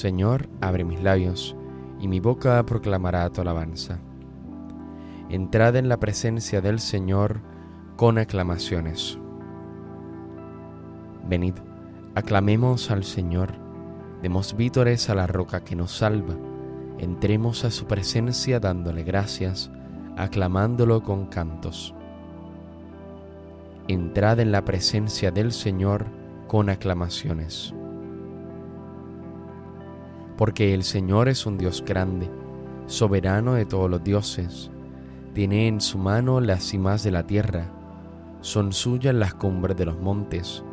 Señor, abre mis labios, y mi boca proclamará tu alabanza. Entrad en la presencia del Señor con aclamaciones. Venid, aclamemos al Señor, demos vítores a la roca que nos salva, entremos a su presencia dándole gracias, aclamándolo con cantos. Entrad en la presencia del Señor con aclamaciones porque el Señor es un Dios grande, soberano de todos los dioses. Tiene en su mano las cimas de la tierra, son suyas las cumbres de los montes.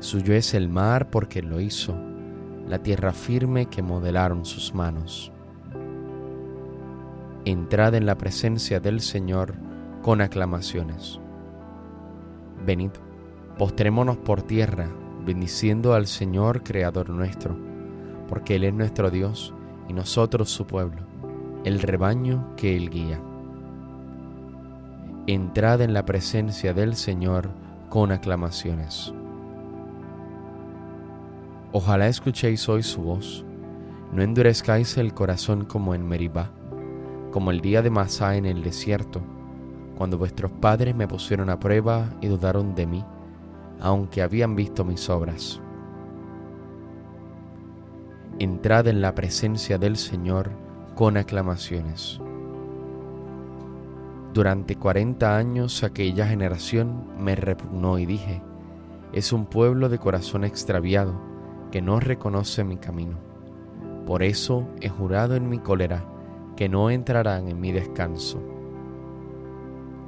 Suyo es el mar porque lo hizo, la tierra firme que modelaron sus manos. Entrad en la presencia del Señor con aclamaciones. Venid, postrémonos por tierra, bendiciendo al Señor Creador nuestro porque Él es nuestro Dios y nosotros su pueblo, el rebaño que Él guía. Entrad en la presencia del Señor con aclamaciones. Ojalá escuchéis hoy su voz, no endurezcáis el corazón como en Meribá, como el día de Masá en el desierto, cuando vuestros padres me pusieron a prueba y dudaron de mí, aunque habían visto mis obras entrad en la presencia del Señor con aclamaciones. Durante cuarenta años aquella generación me repugnó y dije, es un pueblo de corazón extraviado que no reconoce mi camino. Por eso he jurado en mi cólera que no entrarán en mi descanso.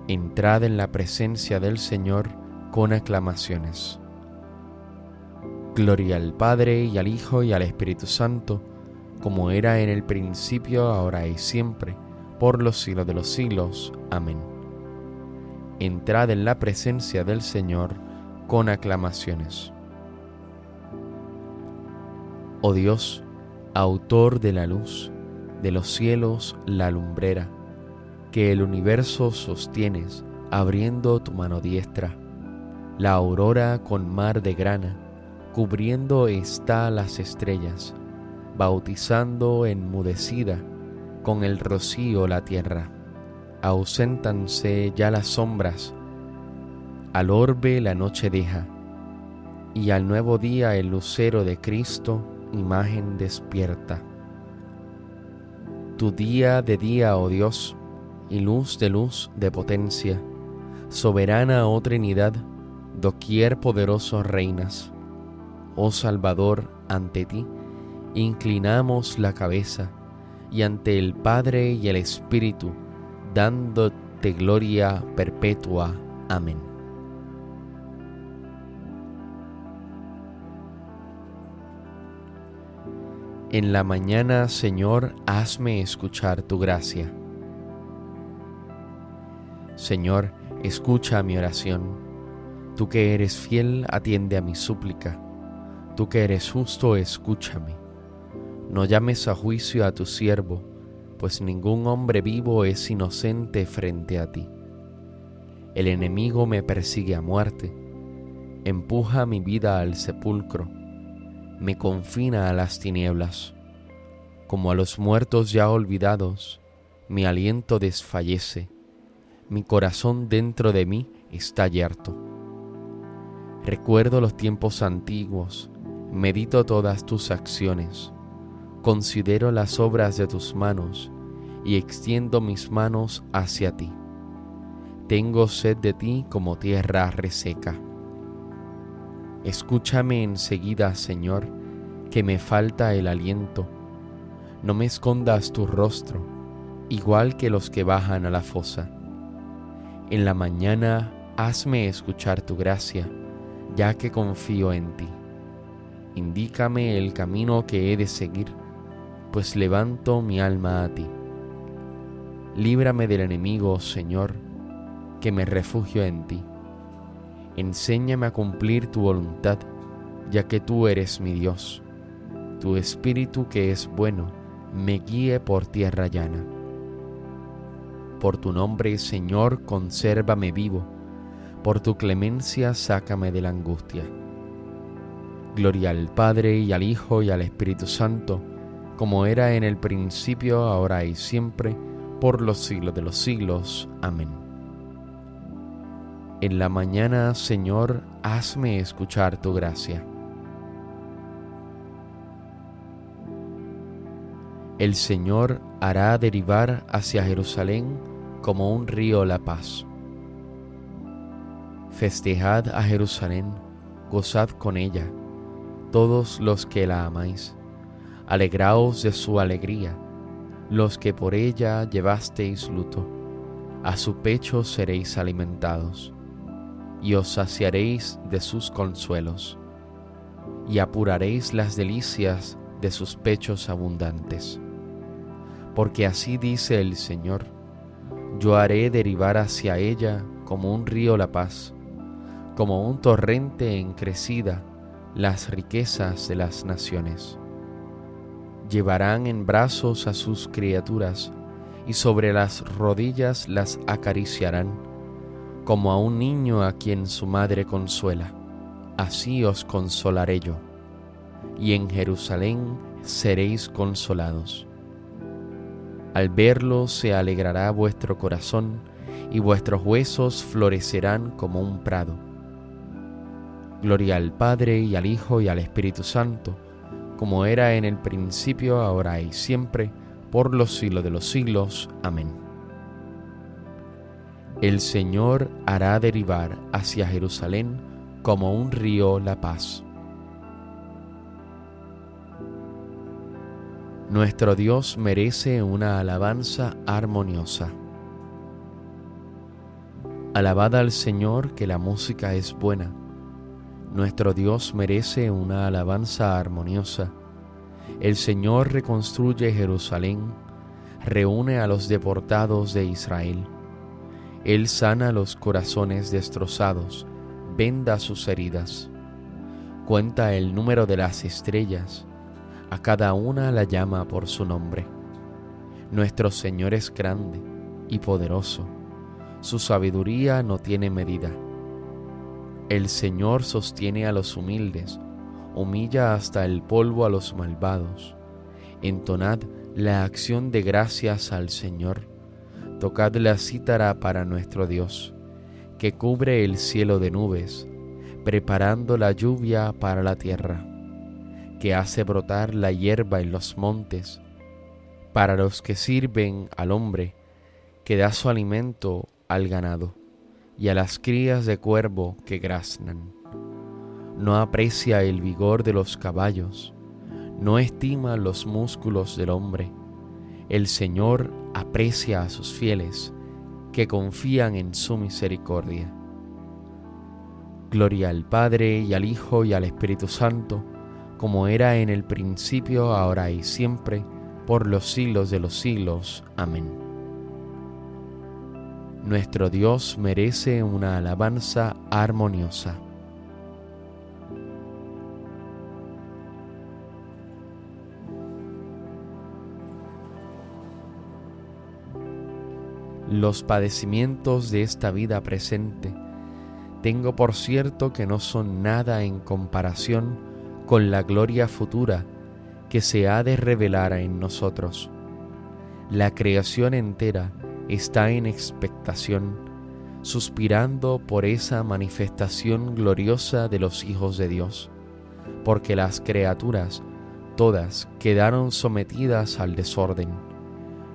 Entrad en la presencia del Señor con aclamaciones. Gloria al Padre y al Hijo y al Espíritu Santo, como era en el principio, ahora y siempre, por los siglos de los siglos. Amén. Entrad en la presencia del Señor con aclamaciones. Oh Dios, autor de la luz, de los cielos la lumbrera, que el universo sostienes abriendo tu mano diestra, la aurora con mar de grana, cubriendo está las estrellas, bautizando enmudecida con el rocío la tierra. Auséntanse ya las sombras, al orbe la noche deja, y al nuevo día el lucero de Cristo, imagen despierta. Tu día de día, oh Dios, y luz de luz de potencia, soberana, oh Trinidad, doquier poderoso reinas oh Salvador, ante ti, inclinamos la cabeza y ante el Padre y el Espíritu, dándote gloria perpetua. Amén. En la mañana, Señor, hazme escuchar tu gracia. Señor, escucha mi oración. Tú que eres fiel, atiende a mi súplica Tú que eres justo, escúchame. No llames a juicio a tu siervo, pues ningún hombre vivo es inocente frente a ti. El enemigo me persigue a muerte, empuja mi vida al sepulcro, me confina a las tinieblas. Como a los muertos ya olvidados, mi aliento desfallece, mi corazón dentro de mí está yerto. Recuerdo los tiempos antiguos, Medito todas tus acciones, considero las obras de tus manos y extiendo mis manos hacia ti. Tengo sed de ti como tierra reseca. Escúchame enseguida, Señor, que me falta el aliento. No me escondas tu rostro, igual que los que bajan a la fosa. En la mañana hazme escuchar tu gracia, ya que confío en ti indícame el camino que he de seguir, pues levanto mi alma a ti. Líbrame del enemigo, Señor, que me refugio en ti. Enséñame a cumplir tu voluntad, ya que tú eres mi Dios. Tu espíritu que es bueno, me guíe por tierra llana. Por tu nombre, Señor, consérvame vivo. Por tu clemencia, sácame de la angustia Gloria al Padre y al Hijo y al Espíritu Santo, como era en el principio, ahora y siempre, por los siglos de los siglos. Amén. En la mañana, Señor, hazme escuchar tu gracia. El Señor hará derivar hacia Jerusalén como un río la paz. Festejad a Jerusalén, gozad con ella, todos los que la amáis Alegraos de su alegría, los que por ella llevasteis luto, a su pecho seréis alimentados, y os saciaréis de sus consuelos, y apuraréis las delicias de sus pechos abundantes. Porque así dice el Señor, yo haré derivar hacia ella como un río la paz, como un torrente en crecida las riquezas de las naciones llevarán en brazos a sus criaturas y sobre las rodillas las acariciarán, como a un niño a quien su madre consuela. Así os consolaré yo, y en Jerusalén seréis consolados. Al verlo se alegrará vuestro corazón, y vuestros huesos florecerán como un prado. Gloria al Padre y al Hijo y al Espíritu Santo, como era en el principio, ahora y siempre, por los siglos de los siglos. Amén. El Señor hará derivar hacia Jerusalén como un río la paz. Nuestro Dios merece una alabanza armoniosa. Alabad al Señor que la música es buena nuestro Dios merece una alabanza armoniosa. El Señor reconstruye Jerusalén, reúne a los deportados de Israel. Él sana los corazones destrozados, venda sus heridas. Cuenta el número de las estrellas, a cada una la llama por su nombre. Nuestro Señor es grande y poderoso, su sabiduría no tiene medida. El Señor sostiene a los humildes, humilla hasta el polvo a los malvados. Entonad la acción de gracias al Señor. Tocad la cítara para nuestro Dios, que cubre el cielo de nubes, preparando la lluvia para la tierra, que hace brotar la hierba en los montes, para los que sirven al hombre, que da su alimento al ganado y a las crías de cuervo que graznan. No aprecia el vigor de los caballos, no estima los músculos del hombre. El Señor aprecia a sus fieles que confían en su misericordia. Gloria al Padre y al Hijo y al Espíritu Santo, como era en el principio, ahora y siempre, por los siglos de los siglos. Amén. Nuestro Dios merece una alabanza armoniosa. Los padecimientos de esta vida presente tengo por cierto que no son nada en comparación con la gloria futura que se ha de revelar en nosotros. La creación entera está en expectación, suspirando por esa manifestación gloriosa de los hijos de Dios, porque las criaturas todas quedaron sometidas al desorden,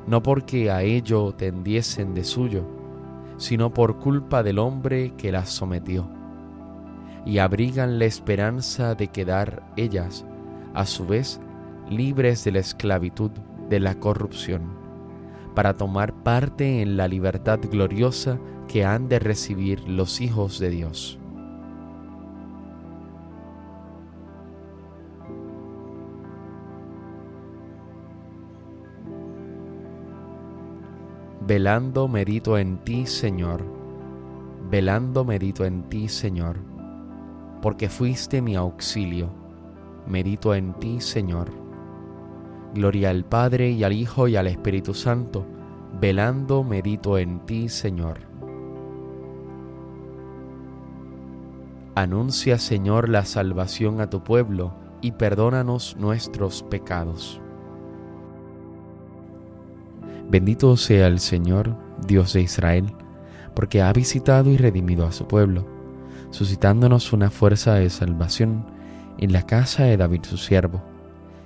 no porque a ello tendiesen de suyo, sino por culpa del hombre que las sometió, y abrigan la esperanza de quedar ellas, a su vez, libres de la esclavitud de la corrupción para tomar parte en la libertad gloriosa que han de recibir los hijos de Dios. Velando medito en ti, Señor, velando medito en ti, Señor, porque fuiste mi auxilio, medito en ti, Señor Gloria al Padre y al Hijo y al Espíritu Santo, velando medito en ti, Señor. Anuncia, Señor, la salvación a tu pueblo y perdónanos nuestros pecados. Bendito sea el Señor, Dios de Israel, porque ha visitado y redimido a su pueblo, suscitándonos una fuerza de salvación en la casa de David su siervo,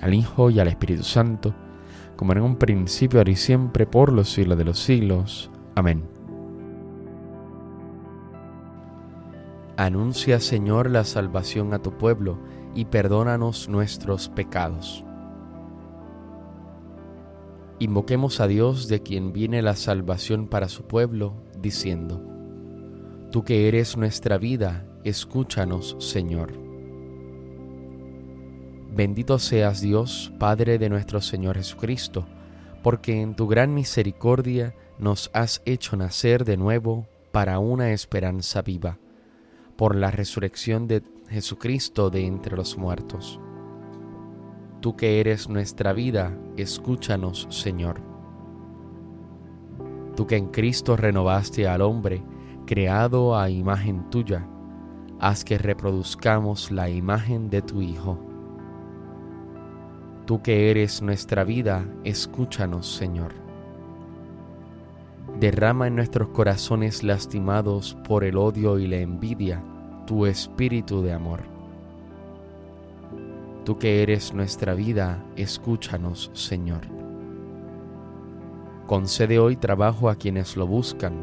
al Hijo y al Espíritu Santo, como en un principio, ahora y siempre, por los siglos de los siglos. Amén. Anuncia, Señor, la salvación a tu pueblo y perdónanos nuestros pecados. Invoquemos a Dios de quien viene la salvación para su pueblo, diciendo, Tú que eres nuestra vida, escúchanos, Señor. Bendito seas Dios, Padre de nuestro Señor Jesucristo, porque en tu gran misericordia nos has hecho nacer de nuevo para una esperanza viva, por la resurrección de Jesucristo de entre los muertos Tú que eres nuestra vida, escúchanos, Señor. Tú que en Cristo renovaste al hombre, creado a imagen tuya, haz que reproduzcamos la imagen de tu Hijo. Tú que eres nuestra vida, escúchanos, Señor. Derrama en nuestros corazones lastimados por el odio y la envidia tu espíritu de amor Tú que eres nuestra vida, escúchanos, Señor. Concede hoy trabajo a quienes lo buscan,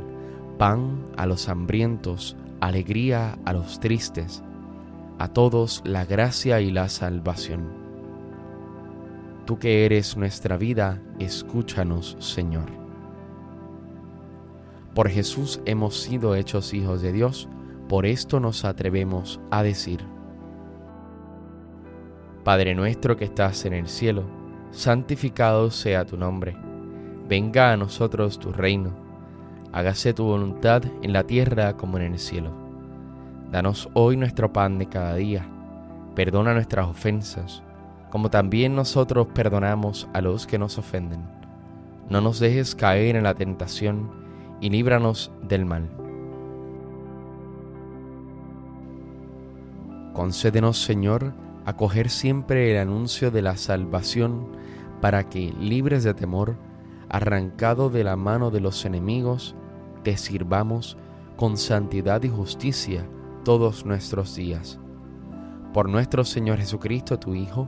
pan a los hambrientos, alegría a los tristes, a todos la gracia y la salvación. Tú que eres nuestra vida, escúchanos, Señor. Por Jesús hemos sido hechos hijos de Dios, por esto nos atrevemos a decir, Padre nuestro que estás en el cielo, santificado sea tu nombre. Venga a nosotros tu reino. Hágase tu voluntad en la tierra como en el cielo. Danos hoy nuestro pan de cada día. Perdona nuestras ofensas, como también nosotros perdonamos a los que nos ofenden. No nos dejes caer en la tentación y líbranos del mal. Concédenos, Señor, acoger siempre el anuncio de la salvación para que, libres de temor, arrancado de la mano de los enemigos, te sirvamos con santidad y justicia todos nuestros días. Por nuestro Señor Jesucristo, tu Hijo,